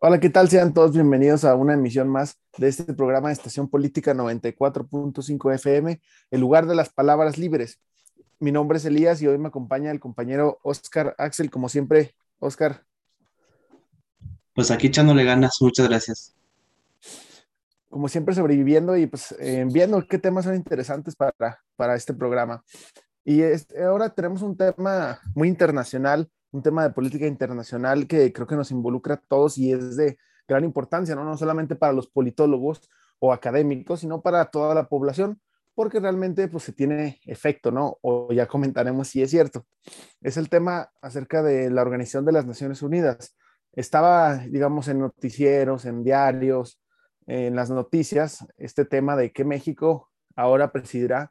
Hola, ¿qué tal? Sean todos bienvenidos a una emisión más de este programa de Estación Política 94.5 FM, el lugar de las palabras libres. Mi nombre es Elías y hoy me acompaña el compañero Oscar Axel, como siempre. Oscar. Pues aquí echándole ganas, muchas gracias. Como siempre sobreviviendo y pues eh, viendo qué temas son interesantes para, para este programa. Y ahora tenemos un tema muy internacional un tema de política internacional que creo que nos involucra a todos y es de gran importancia, ¿no? No solamente para los politólogos o académicos, sino para toda la población, porque realmente pues se tiene efecto, ¿no? O ya comentaremos si es cierto. Es el tema acerca de la Organización de las Naciones Unidas. Estaba, digamos, en noticieros, en diarios, en las noticias, este tema de que México ahora presidirá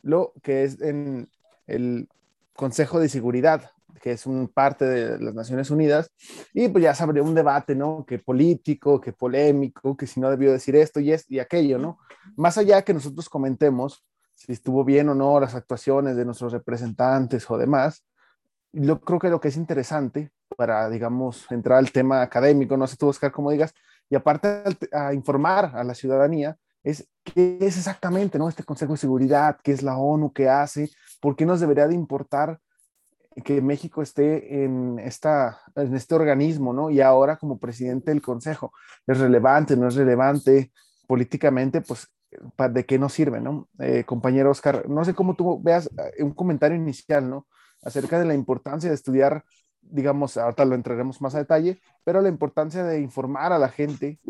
lo que es en el Consejo de Seguridad que es un parte de las Naciones Unidas, y pues ya se abrió un debate, ¿no? Que político, que polémico, que si no debió decir esto y, esto y aquello, ¿no? Más allá que nosotros comentemos si estuvo bien o no las actuaciones de nuestros representantes o demás, yo creo que lo que es interesante para, digamos, entrar al tema académico, no sé tú, Oscar, cómo digas, y aparte a informar a la ciudadanía, es qué es exactamente, ¿no? Este Consejo de Seguridad, qué es la ONU, qué hace, por qué nos debería de importar que México esté en, esta, en este organismo, ¿no? Y ahora como presidente del Consejo, ¿es relevante, no es relevante? Políticamente, pues, ¿de qué nos sirve, no? Eh, compañero Oscar, no sé cómo tú veas eh, un comentario inicial, ¿no? Acerca de la importancia de estudiar, digamos, ahorita lo entraremos más a detalle, pero la importancia de informar a la gente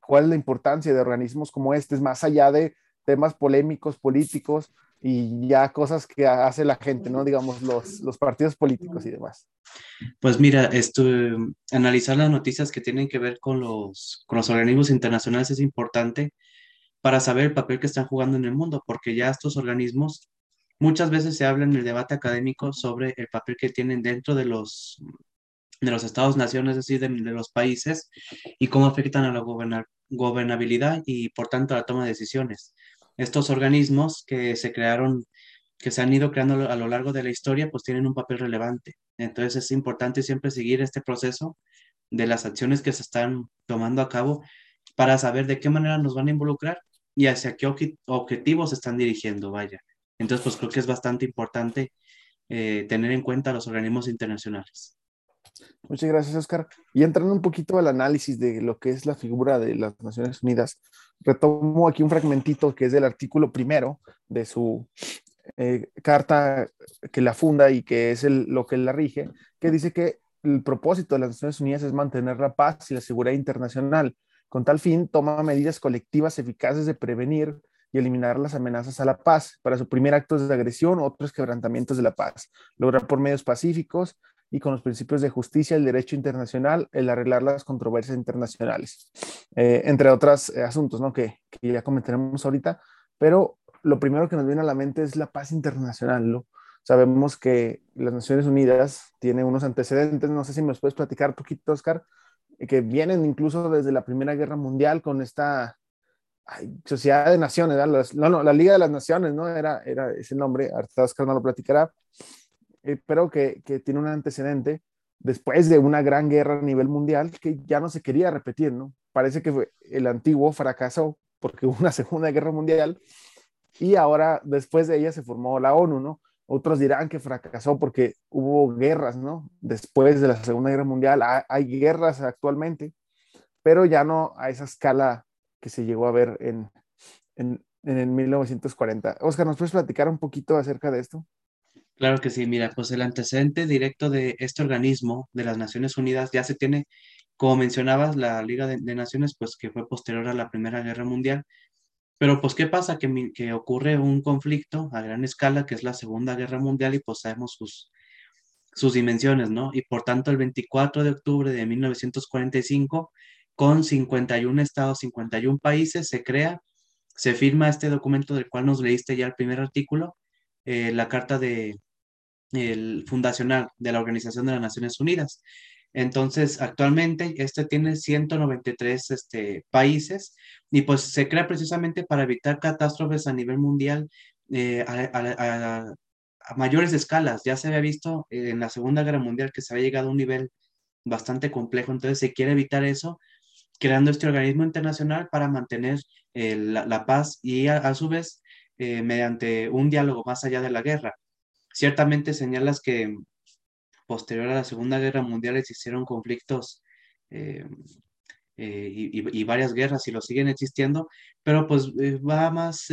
cuál es la importancia de organismos como este, más allá de temas polémicos, políticos, y ya cosas que hace la gente, ¿no? Digamos, los, los partidos políticos y demás. Pues mira, esto, analizar las noticias que tienen que ver con los, con los organismos internacionales es importante para saber el papel que están jugando en el mundo, porque ya estos organismos muchas veces se habla en el debate académico sobre el papel que tienen dentro de los, de los estados-naciones, es decir, de, de, los países, y cómo afectan a la gobernabilidad y por tanto a la toma de decisiones estos organismos que se crearon, que se han ido creando a lo largo de la historia, pues tienen un papel relevante. Entonces es importante siempre seguir este proceso de las acciones que se están tomando a cabo para saber de qué manera nos van a involucrar y hacia qué objetivos están dirigiendo, vaya. Entonces, pues creo que es bastante importante eh, tener en cuenta los organismos internacionales. Muchas gracias, Oscar. Y entrando un poquito al análisis de lo que es la figura de las Naciones Unidas, retomo aquí un fragmentito que es del artículo primero de su eh, carta que la funda y que es lo que la rige, que dice que el propósito de las Naciones Unidas es mantener la paz y la seguridad internacional. Con tal fin, toma medidas colectivas eficaces de prevenir y eliminar las amenazas a la paz para suprimir actos de agresión o otros quebrantamientos de la paz, lograr por medios pacíficos y con los principios de justicia, el derecho internacional, el arreglar las controversias internacionales, eh, entre otros eh, asuntos ¿no? que, que, ya comentaremos ahorita, pero lo primero que nos viene a la mente es la paz internacional. ¿no? Sabemos que las Naciones Unidas tiene unos antecedentes, no sé si me los puedes platicar poquito, Oscar, que vienen incluso desde la Primera Guerra Mundial con esta Sociedad de Naciones, no, no, la Liga de las Naciones, ¿no? Era, era ese nombre, ahorita Oscar no lo platicará, eh, pero que, que, tiene un antecedente después de una gran guerra a nivel mundial que ya no se quería repetir, ¿no? Parece que fue, el antiguo fracasó porque hubo una segunda guerra mundial y ahora después de ella se formó la ONU, ¿no? Otros dirán que fracasó porque hubo guerras, ¿no? Después de la Segunda Guerra Mundial hay guerras actualmente, pero ya no a esa escala que se llegó a ver en, en, en el 1940. Oscar, ¿nos puedes platicar un poquito acerca de esto? Claro que sí, mira, pues el antecedente directo de este organismo de las Naciones Unidas ya se tiene, como mencionabas, la Liga de, Naciones, pues que fue posterior a la Primera Guerra Mundial. Pero pues, ¿qué pasa? Que, que ocurre un conflicto a gran escala, que es la Segunda Guerra Mundial, y pues sabemos sus, sus dimensiones, ¿no? Y por tanto, el 24 de octubre de 1945, con 51 estados, 51 países, se crea, se firma este documento del cual nos leíste ya el primer artículo, eh, la Carta de, el fundacional de la Organización de las Naciones Unidas. Entonces, actualmente este tiene 193 este, países y pues se crea precisamente para evitar catástrofes a nivel mundial eh, a, mayores escalas. Ya se había visto en la Segunda Guerra Mundial que se había llegado a un nivel bastante complejo, entonces se quiere evitar eso creando este organismo internacional para mantener eh, la, paz y a, su vez eh, mediante un diálogo más allá de la guerra. Ciertamente señalas que posterior a la Segunda Guerra Mundial existieron conflictos eh, y, y, varias guerras y lo siguen existiendo, pero pues va más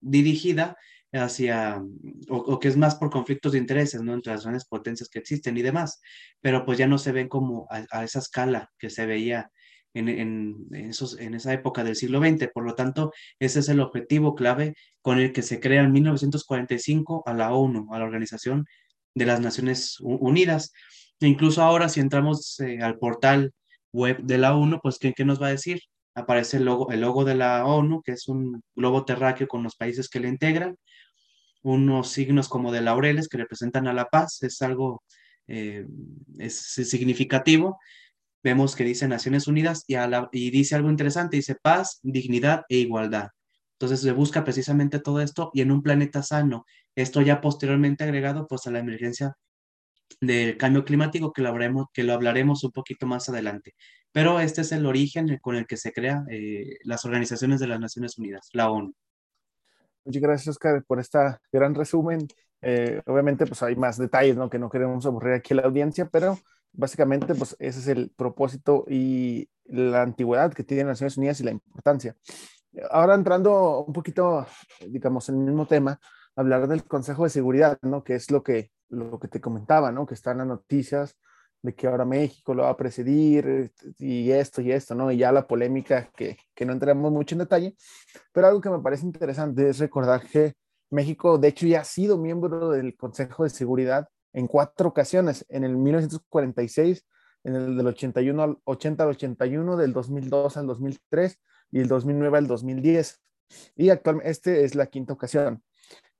dirigida hacia, o, que es más por conflictos de intereses, ¿no? Entre las grandes potencias que existen y demás, pero pues ya no se ven como a, esa escala que se veía en, en, esos, en esa época del siglo XX. Por lo tanto, ese es el objetivo clave con el que se crea en 1945 a la ONU, a la Organización de las Naciones Unidas. E incluso ahora, si entramos eh, al portal web de la ONU, pues ¿qué, ¿qué, nos va a decir? Aparece el logo, el logo de la ONU, que es un globo terráqueo con los países que le integran, unos signos como de laureles que representan a la paz, es algo eh, es significativo. Vemos que dice Naciones Unidas y, y dice algo interesante, dice paz, dignidad e igualdad. Entonces se busca precisamente todo esto y en un planeta sano. Esto ya posteriormente agregado pues a la emergencia del cambio climático que lo, hablaremos, que lo hablaremos un poquito más adelante. Pero este es el origen con el que se crean eh, las organizaciones de las Naciones Unidas, la ONU. Muchas gracias, Oscar, por este gran resumen. Eh, obviamente, pues hay más detalles, ¿no? Que no queremos aburrir aquí a la audiencia, pero básicamente, pues ese es el propósito y la antigüedad que tienen las Naciones Unidas y la importancia. Ahora entrando un poquito, digamos, en el mismo tema, hablar del Consejo de Seguridad, ¿no? Que es lo que, lo que te comentaba, ¿no? Que están las noticias de que ahora México lo va a presidir este, y esto y esto, ¿no? Y ya la polémica que, que no entramos mucho en detalle, pero algo que me parece interesante es recordar que México, de hecho, ya ha sido miembro del Consejo de Seguridad en cuatro ocasiones, en el 1946, en el del 81 al 80 al 81, del 2002 al 2003 y el 2009 al 2010. Y actualmente, este es la quinta ocasión.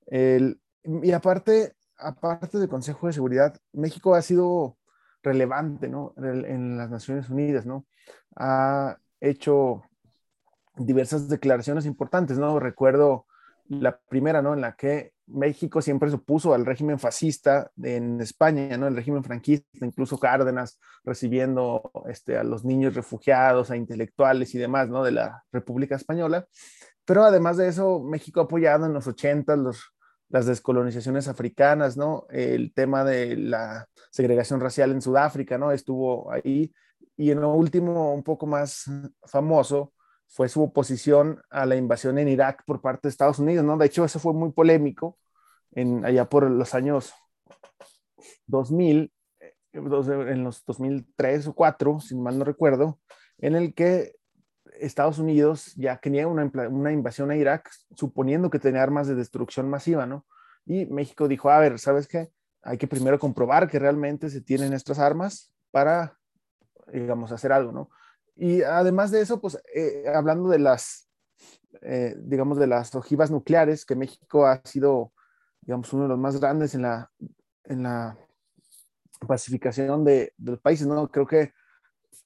El, y aparte, aparte del Consejo de Seguridad, México ha sido relevante, ¿no? En las Naciones Unidas, ¿no? Ha hecho diversas declaraciones importantes, ¿no? Recuerdo la primera, ¿no? En la que México siempre se opuso al régimen fascista en España, ¿no? El régimen franquista, incluso Cárdenas recibiendo este, a los niños refugiados, a intelectuales y demás, ¿no? De la República Española. Pero además de eso, México ha apoyado en los 80 los las descolonizaciones africanas, ¿no? El tema de la segregación racial en Sudáfrica, ¿no? Estuvo ahí. Y en lo último, un poco más famoso, fue su oposición a la invasión en Irak por parte de Estados Unidos, ¿no? De hecho, eso fue muy polémico en, allá por los años 2000, eh, en los 2003 o 4, si mal no recuerdo, en el que Estados Unidos ya tenía una, una, invasión a Irak, suponiendo que tenía armas de destrucción masiva, ¿no? Y México dijo, a ver, ¿sabes qué? Hay que primero comprobar que realmente se tienen estas armas para, digamos, hacer algo, ¿no? Y además de eso, pues, eh, hablando de las, eh, digamos, de las ojivas nucleares, que México ha sido, digamos, uno de los más grandes en la, en la pacificación de, los países, ¿no? Creo que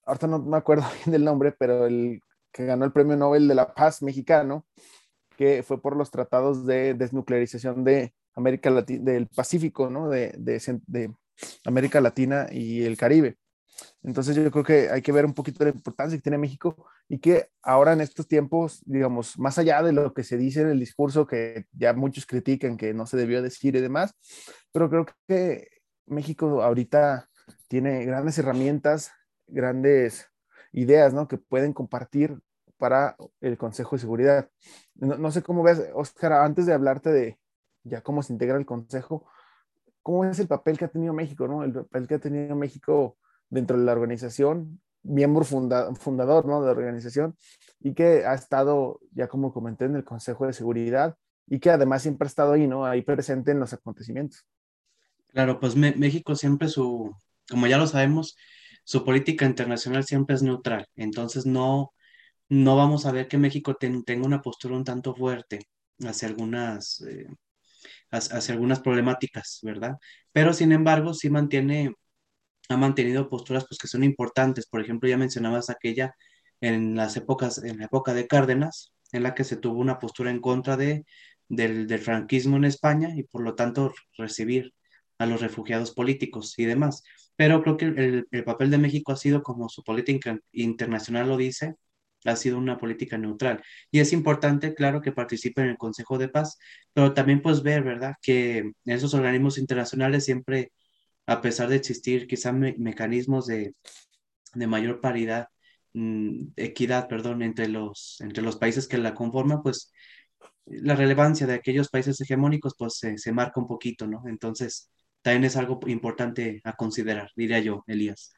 ahorita no me acuerdo bien del nombre, pero el que ganó el Premio Nobel de la Paz mexicano, que fue por los tratados de desnuclearización de América del Pacífico, ¿no? De, de, América Latina y el Caribe. Entonces yo creo que hay que ver un poquito la importancia que tiene México y que ahora en estos tiempos, digamos, más allá de lo que se dice en el discurso, que ya muchos critican que no se debió decir y demás, pero creo que México ahorita tiene grandes herramientas, grandes ideas, ¿no? Que pueden compartir para el Consejo de Seguridad. No, sé cómo ves, Oscar, antes de hablarte de ya cómo se integra el Consejo, ¿cómo es el papel que ha tenido México, ¿no? El papel que ha tenido México dentro de la organización, miembro fundador, ¿no? De la organización y que ha estado, ya como comenté, en el Consejo de Seguridad y que además siempre ha estado ahí, ¿no? Ahí presente en los acontecimientos. Claro, pues México siempre su, como ya lo sabemos, su política internacional siempre es neutral, entonces no, no vamos a ver que México tenga una postura un tanto fuerte hacia algunas, eh, hacia algunas problemáticas, ¿verdad? Pero sin embargo, sí mantiene, ha mantenido posturas pues, que son importantes. Por ejemplo, ya mencionabas aquella en las épocas, en la época de Cárdenas, en la que se tuvo una postura en contra de, del, del franquismo en España y por lo tanto recibir a los refugiados políticos y demás pero creo que el, el papel de México ha sido, como su política internacional lo dice, ha sido una política neutral. Y es importante, claro, que participe en el Consejo de Paz, pero también pues ver, ¿verdad?, que esos organismos internacionales siempre, a pesar de existir quizá mecanismos de, de mayor paridad, mm, equidad, perdón, entre los, entre los países que la conforman, pues la relevancia de aquellos países hegemónicos pues se, se marca un poquito, ¿no? Entonces, también es algo importante a considerar, diría yo, Elías.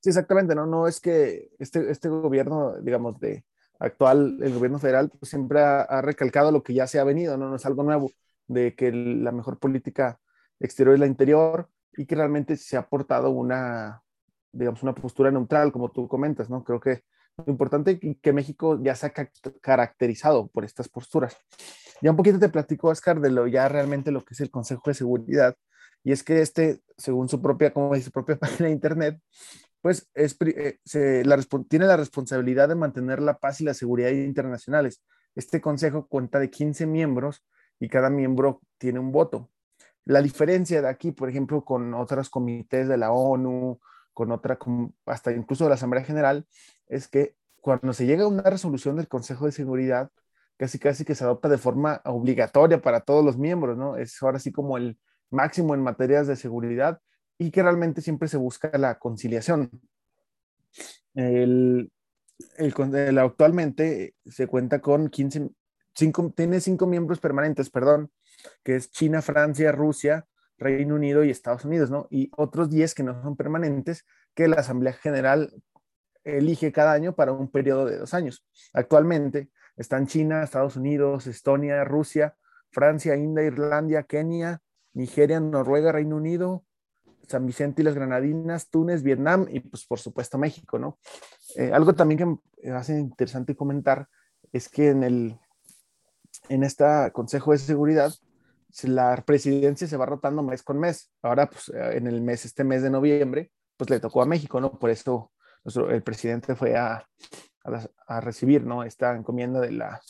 Sí, exactamente, ¿no? No es que este, este gobierno, digamos, de actual, el gobierno federal, pues siempre ha, ha, recalcado lo que ya se ha venido, ¿no? No es algo nuevo, de que la mejor política exterior es la interior y que realmente se ha aportado una, digamos, una postura neutral, como tú comentas, ¿no? Creo que lo importante es que México ya se ha caracterizado por estas posturas. Ya un poquito te platico, Oscar, de lo ya realmente lo que es el Consejo de Seguridad, y es que este, según su propia, como dice, su propia página de internet, pues es, eh, se, la, tiene la responsabilidad de mantener la paz y la seguridad internacionales. Este consejo cuenta de 15 miembros y cada miembro tiene un voto. La diferencia de aquí, por ejemplo, con otros comités de la ONU, con otra, hasta incluso de la Asamblea General, es que cuando se llega a una resolución del Consejo de Seguridad, casi casi que se adopta de forma obligatoria para todos los miembros, ¿no? Es ahora sí como el máximo en materias de seguridad y que realmente siempre se busca la conciliación. El, el, actualmente se cuenta con 15, cinco, tiene cinco miembros permanentes, perdón, que es China, Francia, Rusia, Reino Unido y Estados Unidos, ¿no? Y otros 10 que no son permanentes, que la Asamblea General elige cada año para un periodo de dos años. Actualmente están China, Estados Unidos, Estonia, Rusia, Francia, India, Irlanda, Kenia, Nigeria, Noruega, Reino Unido, San Vicente y las Granadinas, Túnez, Vietnam y pues por supuesto México, ¿no? Eh, algo también que me hace interesante comentar es que en el en este Consejo de Seguridad la presidencia se va rotando mes con mes. Ahora pues eh, en el mes este mes de noviembre pues le tocó a México, ¿no? Por eso el presidente fue a, a, recibir, ¿no? Esta encomienda de la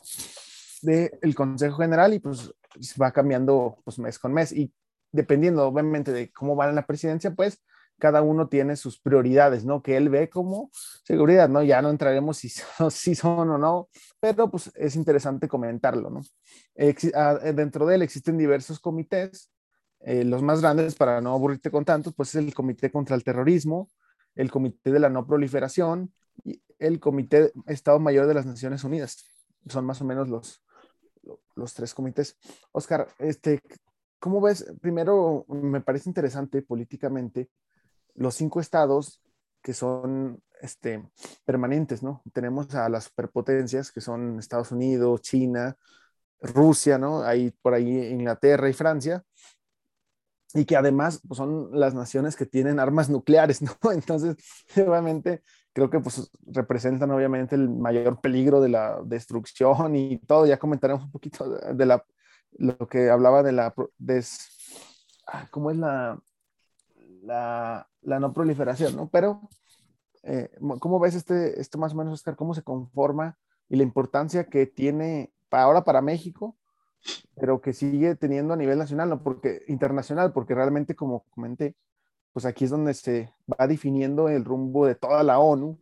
del Consejo General y pues va cambiando pues mes con mes y dependiendo obviamente de cómo va la presidencia, pues cada uno tiene sus prioridades, ¿no? Que él ve como seguridad, ¿no? Ya no entraremos si, si son o no, pero pues es interesante comentarlo, ¿no? Ah, dentro de él existen diversos comités, eh, los más grandes, para no aburrirte con tantos, pues es el Comité contra el Terrorismo, el Comité de la No Proliferación y el Comité Estado Mayor de las Naciones Unidas. Son más o menos los, los tres comités. Oscar, este, ¿cómo ves? Primero, me parece interesante políticamente los cinco estados que son este, permanentes, ¿no? Tenemos a las superpotencias que son Estados Unidos, China, Rusia, ¿no? Ahí por ahí Inglaterra y Francia, y que además pues, son las naciones que tienen armas nucleares, ¿no? Entonces, obviamente, creo que pues representan obviamente el mayor peligro de la destrucción y todo. Ya comentaremos un poquito de la lo que hablaba de la, ah, ¿cómo es la, la, la, no proliferación, ¿no? Pero, eh, ¿cómo ves este, esto más o menos, Oscar? ¿Cómo se conforma y la importancia que tiene para ahora para México, pero que sigue teniendo a nivel nacional, no porque internacional, porque realmente, como comenté, pues aquí es donde se va definiendo el rumbo de toda la ONU,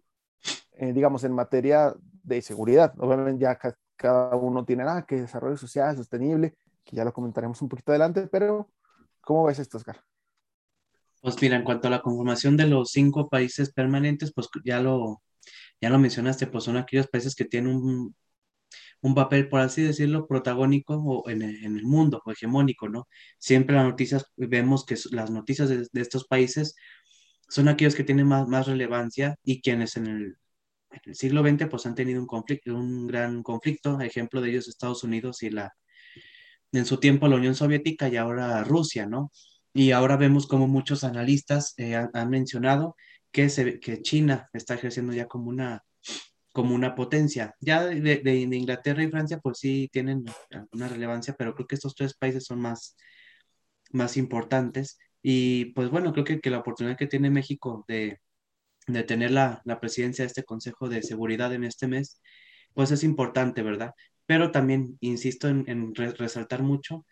eh, digamos, en materia de seguridad. Obviamente ya cada uno tiene, ah, que desarrollo social, sostenible, que ya lo comentaremos un poquito adelante, pero ¿cómo ves esto, Oscar? Pues mira, en cuanto a la conformación de los cinco países permanentes, pues ya lo, ya lo mencionaste, pues son aquellos países que tienen un, un papel, por así decirlo, protagónico o en, el, en, el mundo, o hegemónico, ¿no? Siempre las noticias, vemos que las noticias de, estos países son aquellos que tienen más, más relevancia y quienes en el, en el siglo XX pues han tenido un conflicto, un gran conflicto, ejemplo de ellos Estados Unidos y la, en su tiempo la Unión Soviética y ahora Rusia, ¿no? Y ahora vemos como muchos analistas eh, han, han, mencionado que, se, que China está ejerciendo ya como una, como una potencia. Ya de, de, de, Inglaterra y Francia pues sí tienen una relevancia, pero creo que estos tres países son más, más importantes. Y pues bueno, creo que, que la oportunidad que tiene México de, de tener la, la, presidencia de este Consejo de Seguridad en este mes, pues es importante, ¿verdad? Pero también insisto en, en re resaltar mucho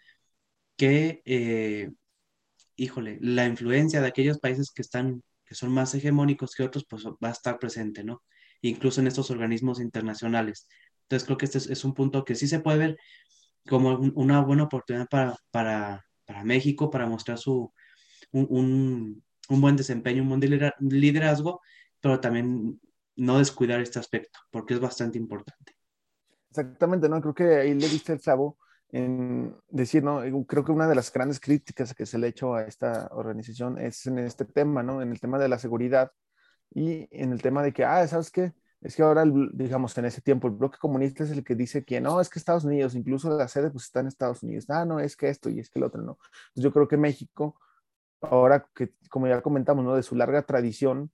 que, eh, híjole, la influencia de aquellos países que están, que son más hegemónicos que otros, pues va a estar presente, ¿no? Incluso en estos organismos internacionales. Entonces creo que este es, un punto que sí se puede ver como una buena oportunidad para, para, para México, para mostrar su, un, un, un, buen desempeño, un buen liderazgo, pero también no descuidar este aspecto, porque es bastante importante. Exactamente, ¿no? Creo que ahí le diste el clavo en decir, ¿no? Creo que una de las grandes críticas que se le ha hecho a esta organización es en este tema, ¿no? En el tema de la seguridad y en el tema de que, ah, ¿sabes qué? Es que ahora, digamos, en ese tiempo, el bloque comunista es el que dice que no, es que Estados Unidos, incluso la sede, pues está en Estados Unidos. Ah, no, es que esto y es que el otro, no. Pues yo creo que México, ahora que, como ya comentamos, ¿no? De su larga tradición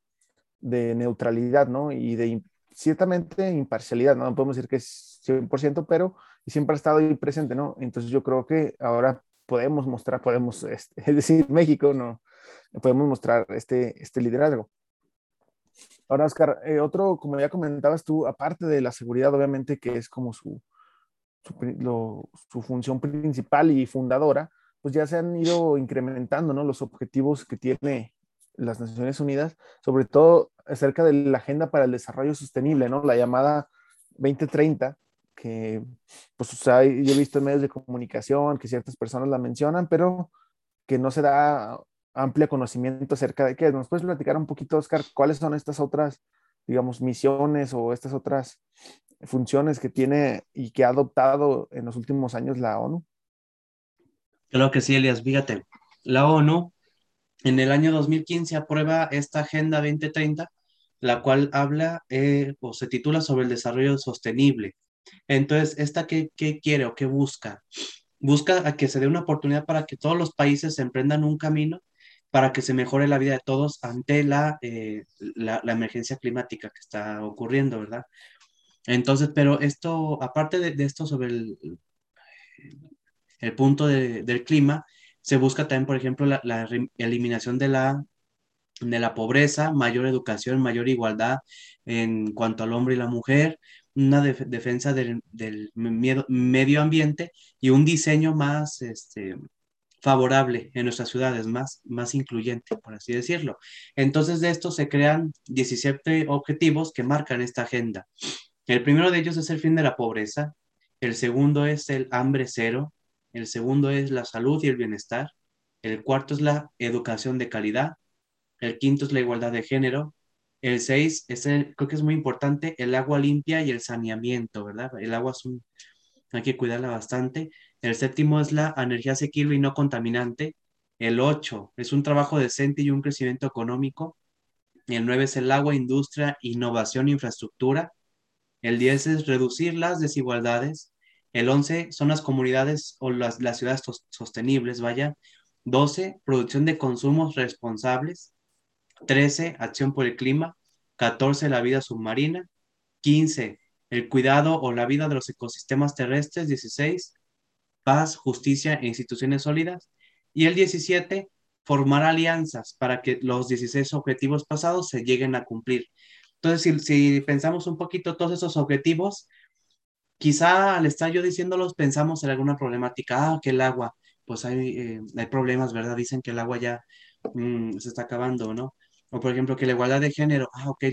de neutralidad, ¿no? Y de ciertamente imparcialidad, ¿no? podemos decir que es 100%, pero siempre ha estado ahí presente, ¿no? Entonces yo creo que ahora podemos mostrar, podemos, este, es decir, México, ¿no? Podemos mostrar este, este liderazgo. Ahora, Oscar, eh, otro, como ya comentabas tú, aparte de la seguridad, obviamente, que es como su, su, su, función principal y fundadora, pues ya se han ido incrementando, ¿no? Los objetivos que tiene las Naciones Unidas, sobre todo acerca de la Agenda para el Desarrollo Sostenible, ¿no? La llamada 2030, que pues yo he visto en medios de comunicación que ciertas personas la mencionan, pero que no se da amplio conocimiento acerca de qué. ¿Nos puedes platicar un poquito, Oscar, cuáles son estas otras, digamos, misiones o estas otras funciones que tiene y que ha adoptado en los últimos años la ONU? Claro que sí, Elias. Fíjate, la ONU en el año 2015 aprueba esta Agenda 2030, la cual habla eh, o se titula sobre el desarrollo sostenible. Entonces, ¿esta qué, qué quiere o qué busca? Busca a que se dé una oportunidad para que todos los países se emprendan un camino para que se mejore la vida de todos ante la, eh, la, emergencia climática que está ocurriendo, ¿verdad? Entonces, pero esto, aparte de, esto sobre el, el punto del clima, se busca también, por ejemplo, la, eliminación de la, de la pobreza, mayor educación, mayor igualdad en cuanto al hombre y la mujer, una defensa del, medio ambiente y un diseño más este, favorable en nuestras ciudades, más, más incluyente, por así decirlo. Entonces, de esto se crean 17 objetivos que marcan esta agenda. El primero de ellos es el fin de la pobreza, el segundo es el hambre cero, el segundo es la salud y el bienestar, el cuarto es la educación de calidad, el quinto es la igualdad de género, el seis es creo que es muy importante, el agua limpia y el saneamiento, ¿verdad? El agua es un, hay que cuidarla bastante. El séptimo es la energía asequible y no contaminante. El ocho es un trabajo decente y un crecimiento económico. El nueve es el agua, industria, innovación, infraestructura. El diez es reducir las desigualdades. El 11 son las comunidades o las, las ciudades sostenibles, vaya. 12, producción de consumos responsables. 13, acción por el clima. 14, la vida submarina. 15, el cuidado o la vida de los ecosistemas terrestres. 16, paz, justicia e instituciones sólidas. Y el 17, formar alianzas para que los 16 objetivos pasados se lleguen a cumplir. Entonces, si, pensamos un poquito todos esos objetivos, quizá al estar yo diciéndolos pensamos en alguna problemática, ah, que el agua, pues hay, eh, hay problemas, ¿verdad? Dicen que el agua ya mm, se está acabando, ¿no? O por ejemplo, que la igualdad de género, ah, ok,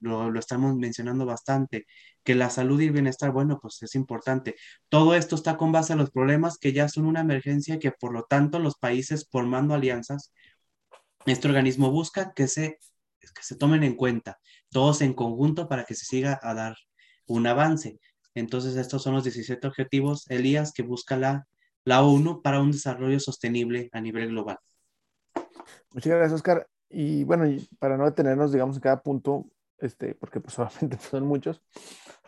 lo, lo, estamos mencionando bastante, que la salud y el bienestar, bueno, pues es importante. Todo esto está con base a los problemas que ya son una emergencia que por lo tanto los países formando alianzas, este organismo busca que se, que se tomen en cuenta, todos en conjunto para que se siga a dar un avance. Entonces, estos son los 17 objetivos, Elías, que busca la, la ONU para un desarrollo sostenible a nivel global. Muchas gracias, Oscar. Y bueno, para no detenernos, digamos, en cada punto, este, porque pues solamente son muchos,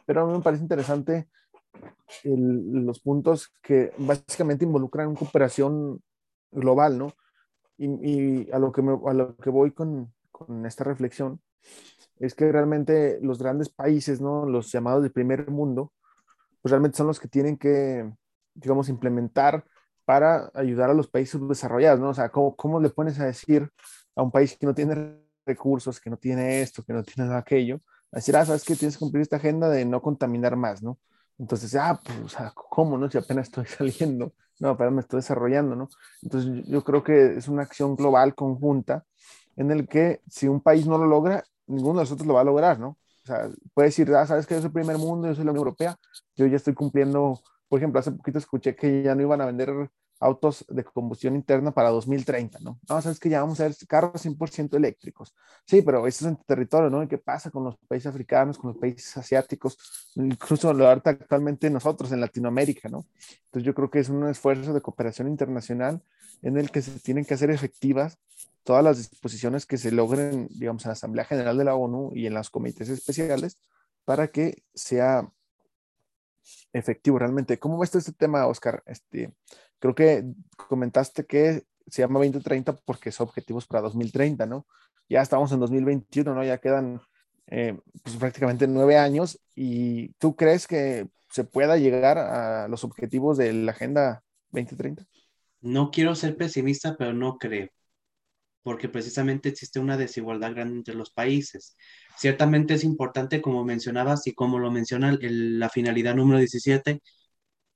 pero a mí me parece interesante los puntos que básicamente involucran una cooperación global, ¿no? Y, a, lo que me, a lo que voy con, con esta reflexión es que realmente los grandes países, ¿no? Los llamados de primer mundo, pues realmente son los que tienen que, digamos, implementar para ayudar a los países desarrollados, ¿no? O sea, ¿cómo, cómo le pones a decir a un país que no tiene recursos, que no tiene esto, que no tiene aquello, a decir, ah, sabes que tienes que cumplir esta agenda de no contaminar más, ¿no? Entonces, ah, pues, ¿cómo, no? Si apenas estoy saliendo, no, apenas me estoy desarrollando, ¿no? Entonces, yo creo que es una acción global conjunta en el que si un país no lo logra, ninguno de nosotros lo va a lograr, ¿no? O sea, puede decir, ah, sabes que yo soy primer mundo, yo soy la Unión Europea, yo ya estoy cumpliendo, por ejemplo, hace poquito escuché que ya no iban a vender autos de combustión interna para 2030, ¿no? No, sabes que ya vamos a ver carros 100% eléctricos. Sí, pero eso es en territorio, ¿no? ¿Y qué pasa con los países africanos, con los países asiáticos, incluso lo actualmente nosotros en Latinoamérica, ¿no? Entonces yo creo que es un esfuerzo de cooperación internacional en el que se tienen que hacer efectivas todas las disposiciones que se logren, digamos, en la Asamblea General de la ONU y en los comités especiales para que sea efectivo realmente. ¿Cómo ves este tema, Oscar? Este, creo que comentaste que se llama 2030 porque son objetivos para 2030, ¿no? Ya estamos en 2021, ¿no? Ya quedan eh, pues, prácticamente nueve años y ¿tú crees que se pueda llegar a los objetivos de la Agenda 2030? No quiero ser pesimista, pero no creo porque precisamente existe una desigualdad grande entre los países. Ciertamente es importante, como mencionabas y como lo menciona la finalidad número 17,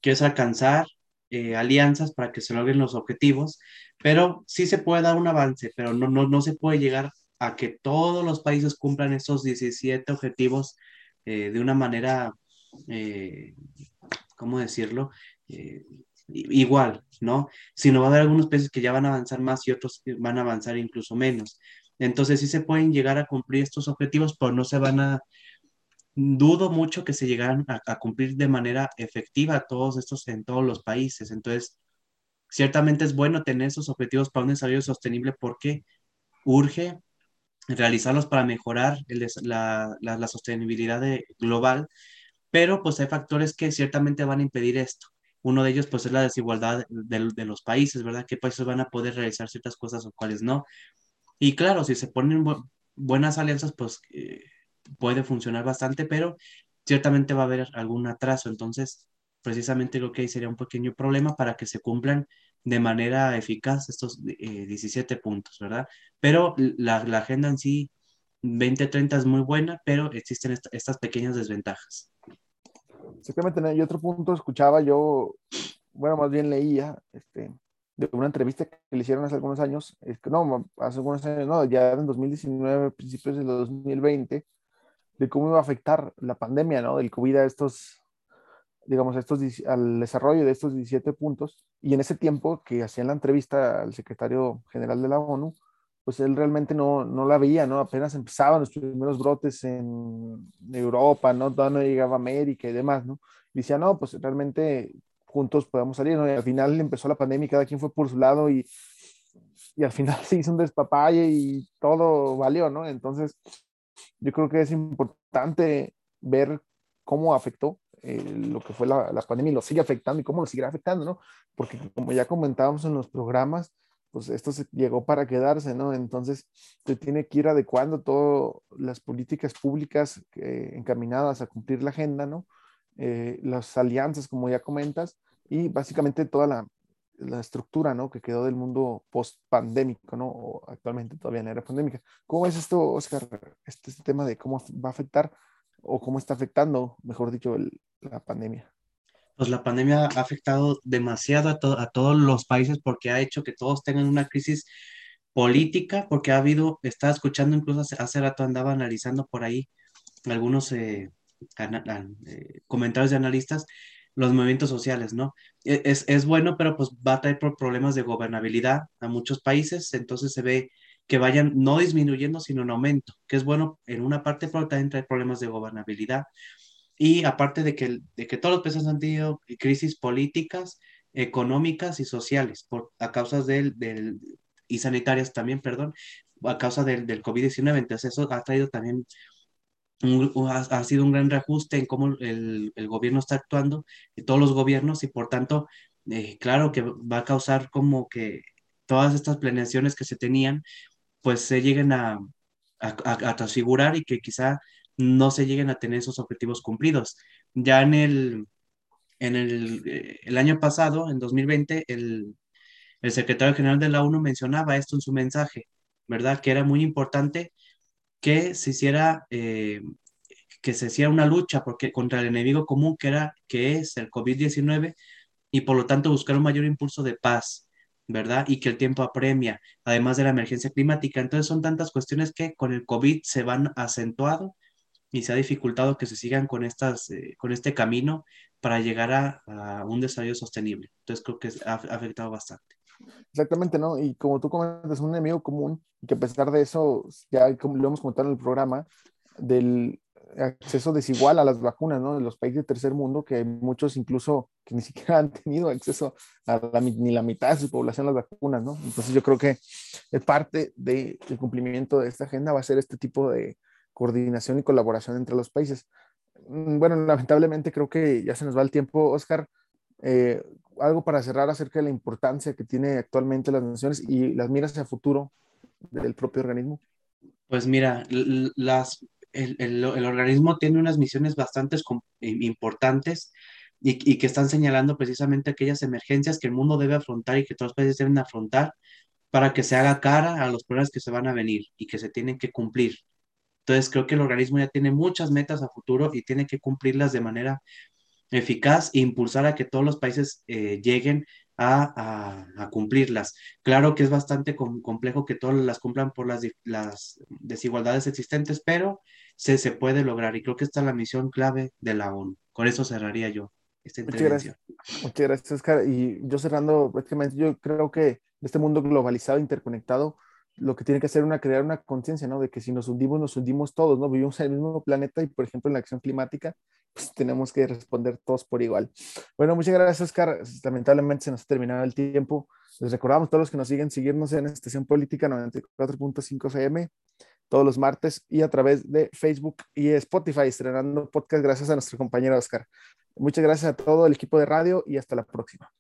que es alcanzar eh, alianzas para que se logren los objetivos, pero sí se puede dar un avance, pero no, no, no se puede llegar a que todos los países cumplan esos 17 objetivos eh, de una manera, eh, ¿cómo decirlo? igual, ¿no? Sino va a haber algunos países que ya van a avanzar más y otros que van a avanzar incluso menos. Entonces sí se pueden llegar a cumplir estos objetivos, pero no se van a, dudo mucho que se llegaran a, cumplir de manera efectiva todos estos en todos los países. Entonces, ciertamente es bueno tener esos objetivos para un desarrollo sostenible porque urge realizarlos para mejorar la, la, sostenibilidad global, pero pues hay factores que ciertamente van a impedir esto. Uno de ellos, pues, es la desigualdad de, los países, ¿verdad? ¿Qué países van a poder realizar ciertas cosas o cuáles no? Y claro, si se ponen buenas alianzas, pues eh, puede funcionar bastante, pero ciertamente va a haber algún atraso. Entonces, precisamente lo que hay sería un pequeño problema para que se cumplan de manera eficaz estos 17 eh, puntos, ¿verdad? Pero la, agenda en sí 2030 es muy buena, pero existen estas pequeñas desventajas. Exactamente, y otro punto escuchaba yo, bueno, más bien leía, este, de una entrevista que le hicieron hace algunos años, es que no, hace algunos años, no, ya en 2019, principios de 2020, de cómo iba a afectar la pandemia, ¿no? Del COVID a estos, digamos, estos, al desarrollo de estos 17 puntos. Y en ese tiempo que hacían la entrevista al secretario general de la ONU, pues él realmente no, no la veía, ¿no? Apenas empezaban los primeros brotes en Europa, ¿no? Todavía no llegaba a América y demás, ¿no? Y decía, no, pues realmente juntos podemos salir, ¿no? Y al final empezó la pandemia y cada quien fue por su lado y, y al final se hizo un despapalle y todo valió, ¿no? Entonces, yo creo que es importante ver cómo afectó eh, lo que fue la, la, pandemia y lo sigue afectando y cómo lo seguirá afectando, ¿no? Porque como ya comentábamos en los programas, pues esto se llegó para quedarse, ¿no? Entonces, se tiene que ir adecuando todas las políticas públicas eh, encaminadas a cumplir la agenda, ¿no? Eh, las alianzas, como ya comentas, y básicamente toda la, la estructura, ¿no? Que quedó del mundo post-pandémico, ¿no? O actualmente todavía en era pandémica. ¿Cómo es esto, Oscar, este, este, tema de cómo va a afectar o cómo está afectando, mejor dicho, la pandemia? pues la pandemia ha afectado demasiado a, a, todos los países porque ha hecho que todos tengan una crisis política, porque ha habido, estaba escuchando incluso hace, rato andaba analizando por ahí algunos eh, eh, comentarios de analistas, los movimientos sociales, ¿no? E, es, es, bueno, pero pues va a traer problemas de gobernabilidad a muchos países, entonces se ve que vayan no disminuyendo, sino en aumento, que es bueno en una parte, pero también trae problemas de gobernabilidad. Y aparte de que, de que todos los países han tenido crisis políticas, económicas y sociales por, a causa del, del, y sanitarias también, perdón, a causa del, del COVID-19. Entonces eso ha traído también, ha, sido un gran reajuste en cómo el, el gobierno está actuando, y todos los gobiernos, y por tanto, eh, claro que va a causar como que todas estas planeaciones que se tenían, pues se lleguen a, a transfigurar y que quizá no se lleguen a tener esos objetivos cumplidos. Ya en el, en el, eh, el año pasado, en 2020, el, el secretario general de la ONU mencionaba esto en su mensaje, ¿verdad? Que era muy importante que se hiciera, eh, que se hacía una lucha porque, contra el enemigo común que, era, que es el COVID-19 y por lo tanto buscar un mayor impulso de paz, ¿verdad? Y que el tiempo apremia, además de la emergencia climática. Entonces son tantas cuestiones que con el COVID se van acentuado y se ha dificultado que se sigan con, estas, eh, con este camino para llegar a, un desarrollo sostenible. Entonces creo que ha, afectado bastante. Exactamente, ¿no? Y como tú comentas, un enemigo común, que a pesar de eso, ya lo hemos comentado en el programa, del acceso desigual a las vacunas, ¿no? De los países de tercer mundo, que muchos incluso que ni siquiera han tenido acceso a la, ni la mitad de su población a las vacunas, ¿no? Entonces yo creo que parte del cumplimiento de esta agenda va a ser este tipo de coordinación y colaboración entre los países. Mm, bueno, lamentablemente creo que ya se nos va el tiempo, Oscar. Eh, algo para cerrar acerca de la importancia que tiene actualmente las naciones y las miras hacia futuro del propio organismo. Pues mira, las, el, el, el organismo tiene unas misiones bastante importantes y, y, que están señalando precisamente aquellas emergencias que el mundo debe afrontar y que todos los países deben afrontar para que se haga cara a los problemas que se van a venir y que se tienen que cumplir. Entonces creo que el organismo ya tiene muchas metas a futuro y tiene que cumplirlas de manera eficaz e impulsar a que todos los países eh, lleguen a, a, cumplirlas. Claro que es bastante complejo que todos las cumplan por las, las desigualdades existentes, pero se, se, puede lograr y creo que esta es la misión clave de la ONU. Con eso cerraría yo esta intervención. Muchas gracias, Muchas gracias Oscar. Y yo cerrando, prácticamente, yo creo que este mundo globalizado, interconectado, lo que tiene que hacer una crear una conciencia, ¿no? De que si nos hundimos, nos hundimos todos, ¿no? Vivimos en el mismo planeta y, por ejemplo, en la acción climática, pues tenemos que responder todos por igual. Bueno, muchas gracias, Oscar. Lamentablemente se nos ha terminado el tiempo. Les recordamos a todos los que nos siguen seguirnos en Estación Política 94.5 FM todos los martes y a través de Facebook y Spotify, estrenando podcast gracias a nuestro compañero Oscar. Muchas gracias a todo el equipo de radio y hasta la próxima.